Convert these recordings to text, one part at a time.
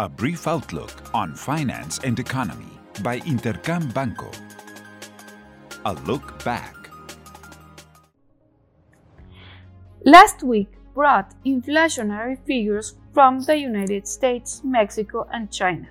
A brief outlook on finance and economy by Intercam Banco. A look back. Last week brought inflationary figures from the United States, Mexico, and China.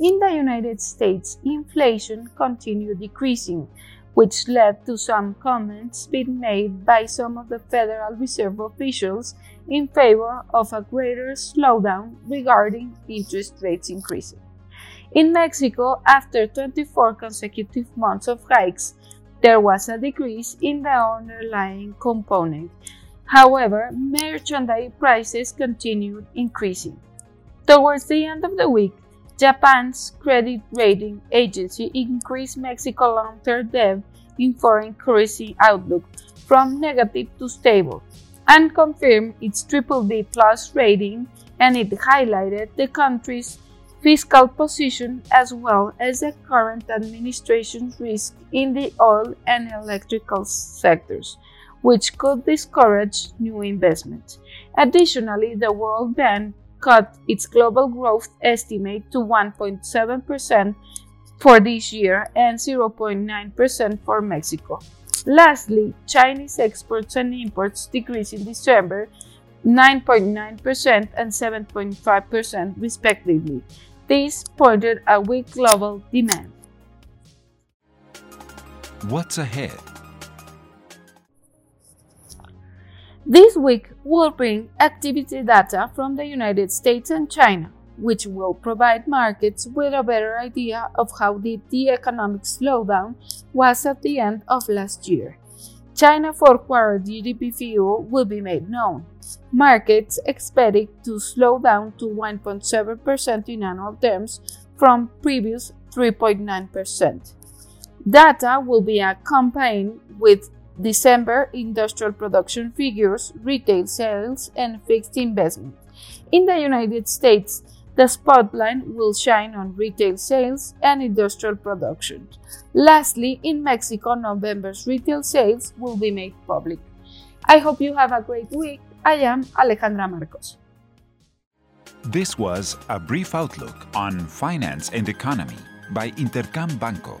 In the United States, inflation continued decreasing, which led to some comments being made by some of the Federal Reserve officials in favor of a greater slowdown regarding interest rates increasing. In Mexico, after 24 consecutive months of hikes, there was a decrease in the underlying component. However, merchandise prices continued increasing. Towards the end of the week, Japan's credit rating agency increased Mexico's long-term debt in foreign currency outlook from negative to stable and confirmed its BBB plus rating and it highlighted the country's fiscal position as well as the current administration's risk in the oil and electrical sectors, which could discourage new investment. Additionally, the World Bank cut its global growth estimate to 1.7% for this year and 0.9% for Mexico. Lastly, Chinese exports and imports decreased in December 9.9% and 7.5% respectively. This pointed a weak global demand. What's ahead? This week will bring activity data from the United States and China, which will provide markets with a better idea of how deep the economic slowdown was at the end of last year. China fourth quarter GDP figure will be made known. Markets expect it to slow down to 1.7% in annual terms from previous 3.9%. Data will be accompanied with December industrial production figures, retail sales, and fixed investment. In the United States, the spotlight will shine on retail sales and industrial production. Lastly, in Mexico, November's retail sales will be made public. I hope you have a great week. I am Alejandra Marcos. This was a brief outlook on finance and economy by Intercam Banco.